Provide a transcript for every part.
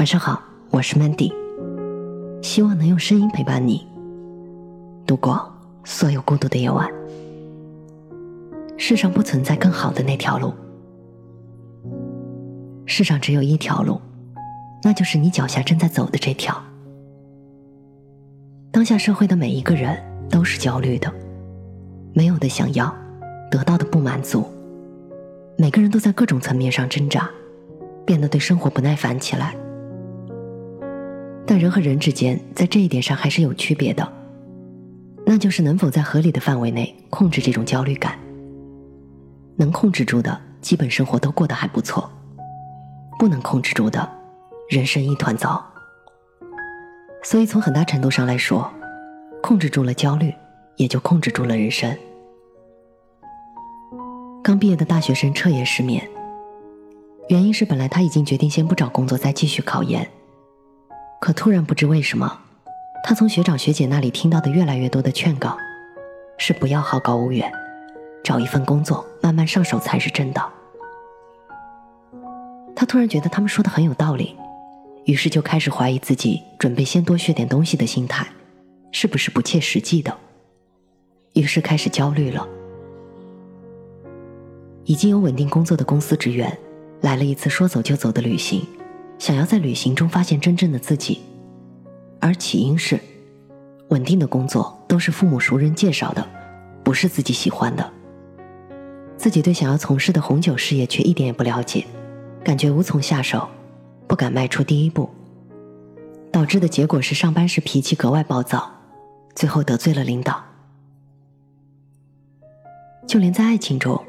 晚上好，我是 Mandy，希望能用声音陪伴你度过所有孤独的夜晚。世上不存在更好的那条路，世上只有一条路，那就是你脚下正在走的这条。当下社会的每一个人都是焦虑的，没有的想要，得到的不满足，每个人都在各种层面上挣扎，变得对生活不耐烦起来。但人和人之间在这一点上还是有区别的，那就是能否在合理的范围内控制这种焦虑感。能控制住的，基本生活都过得还不错；不能控制住的，人生一团糟。所以从很大程度上来说，控制住了焦虑，也就控制住了人生。刚毕业的大学生彻夜失眠，原因是本来他已经决定先不找工作，再继续考研。可突然不知为什么，他从学长学姐那里听到的越来越多的劝告，是不要好高骛远，找一份工作慢慢上手才是正道。他突然觉得他们说的很有道理，于是就开始怀疑自己准备先多学点东西的心态，是不是不切实际的？于是开始焦虑了。已经有稳定工作的公司职员，来了一次说走就走的旅行。想要在旅行中发现真正的自己，而起因是，稳定的工作都是父母熟人介绍的，不是自己喜欢的。自己对想要从事的红酒事业却一点也不了解，感觉无从下手，不敢迈出第一步，导致的结果是上班时脾气格外暴躁，最后得罪了领导。就连在爱情中，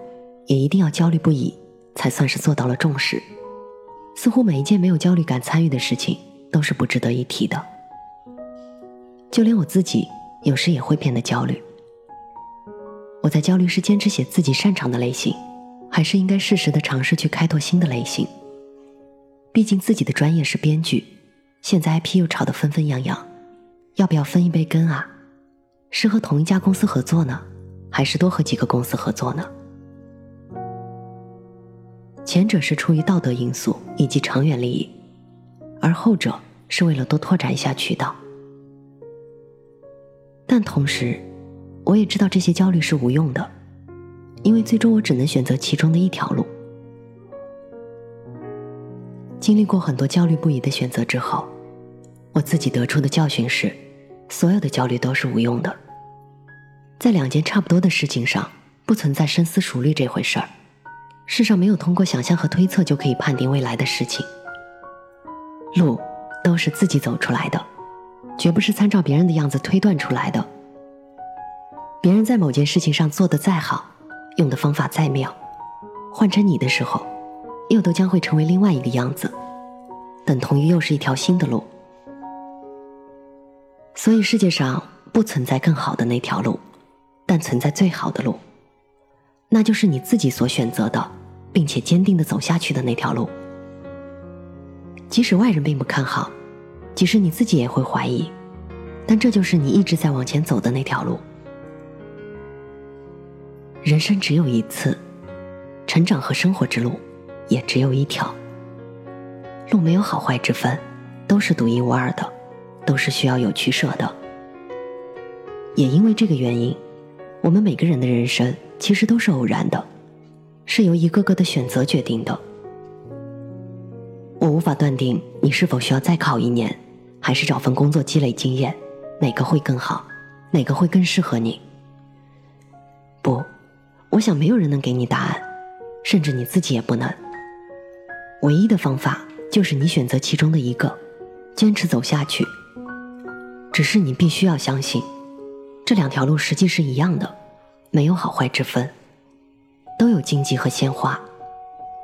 也一定要焦虑不已，才算是做到了重视。似乎每一件没有焦虑感参与的事情都是不值得一提的，就连我自己有时也会变得焦虑。我在焦虑是坚持写自己擅长的类型，还是应该适时的尝试去开拓新的类型？毕竟自己的专业是编剧，现在 IP 又炒得纷纷扬扬，要不要分一杯羹啊？是和同一家公司合作呢，还是多和几个公司合作呢？前者是出于道德因素以及长远利益，而后者是为了多拓展一下渠道。但同时，我也知道这些焦虑是无用的，因为最终我只能选择其中的一条路。经历过很多焦虑不已的选择之后，我自己得出的教训是：所有的焦虑都是无用的。在两件差不多的事情上，不存在深思熟虑这回事儿。世上没有通过想象和推测就可以判定未来的事情，路都是自己走出来的，绝不是参照别人的样子推断出来的。别人在某件事情上做的再好，用的方法再妙，换成你的时候，又都将会成为另外一个样子，等同于又是一条新的路。所以世界上不存在更好的那条路，但存在最好的路，那就是你自己所选择的。并且坚定的走下去的那条路，即使外人并不看好，即使你自己也会怀疑，但这就是你一直在往前走的那条路。人生只有一次，成长和生活之路也只有一条。路没有好坏之分，都是独一无二的，都是需要有取舍的。也因为这个原因，我们每个人的人生其实都是偶然的。是由一个个的选择决定的。我无法断定你是否需要再考一年，还是找份工作积累经验，哪个会更好，哪个会更适合你。不，我想没有人能给你答案，甚至你自己也不能。唯一的方法就是你选择其中的一个，坚持走下去。只是你必须要相信，这两条路实际是一样的，没有好坏之分。都有荆棘和鲜花，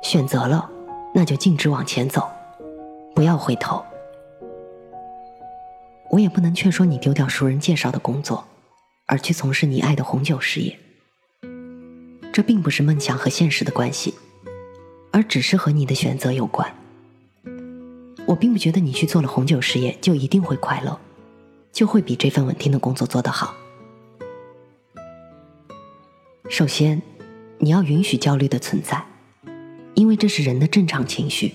选择了，那就径直往前走，不要回头。我也不能劝说你丢掉熟人介绍的工作，而去从事你爱的红酒事业。这并不是梦想和现实的关系，而只是和你的选择有关。我并不觉得你去做了红酒事业就一定会快乐，就会比这份稳定的工作做得好。首先。你要允许焦虑的存在，因为这是人的正常情绪。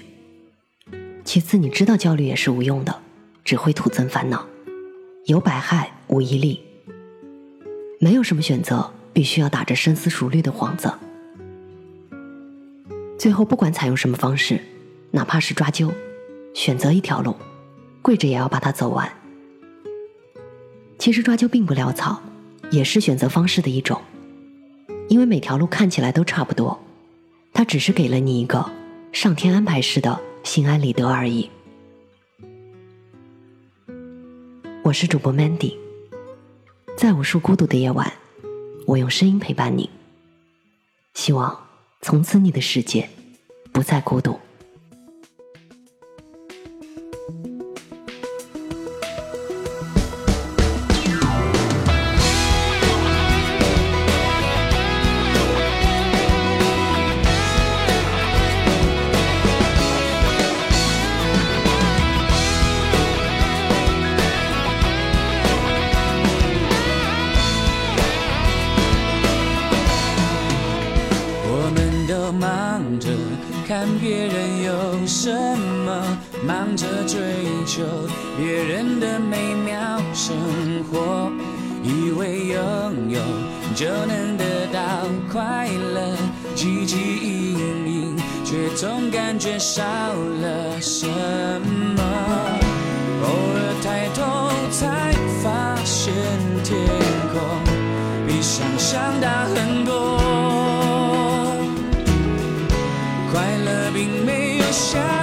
其次，你知道焦虑也是无用的，只会徒增烦恼，有百害无一利。没有什么选择必须要打着深思熟虑的幌子。最后，不管采用什么方式，哪怕是抓阄，选择一条路，跪着也要把它走完。其实抓阄并不潦草，也是选择方式的一种，每条路看起来都差不多，他只是给了你一个上天安排似的心安理得而已。我是主播 Mandy，在无数孤独的夜晚，我用声音陪伴你，希望。从此，你的世界不再孤独。有就能得到快乐，汲汲营营，却总感觉少了什么。偶尔抬头才发现天空比想象大很多，快乐并没有想。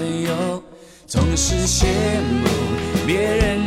所有，总是羡慕别人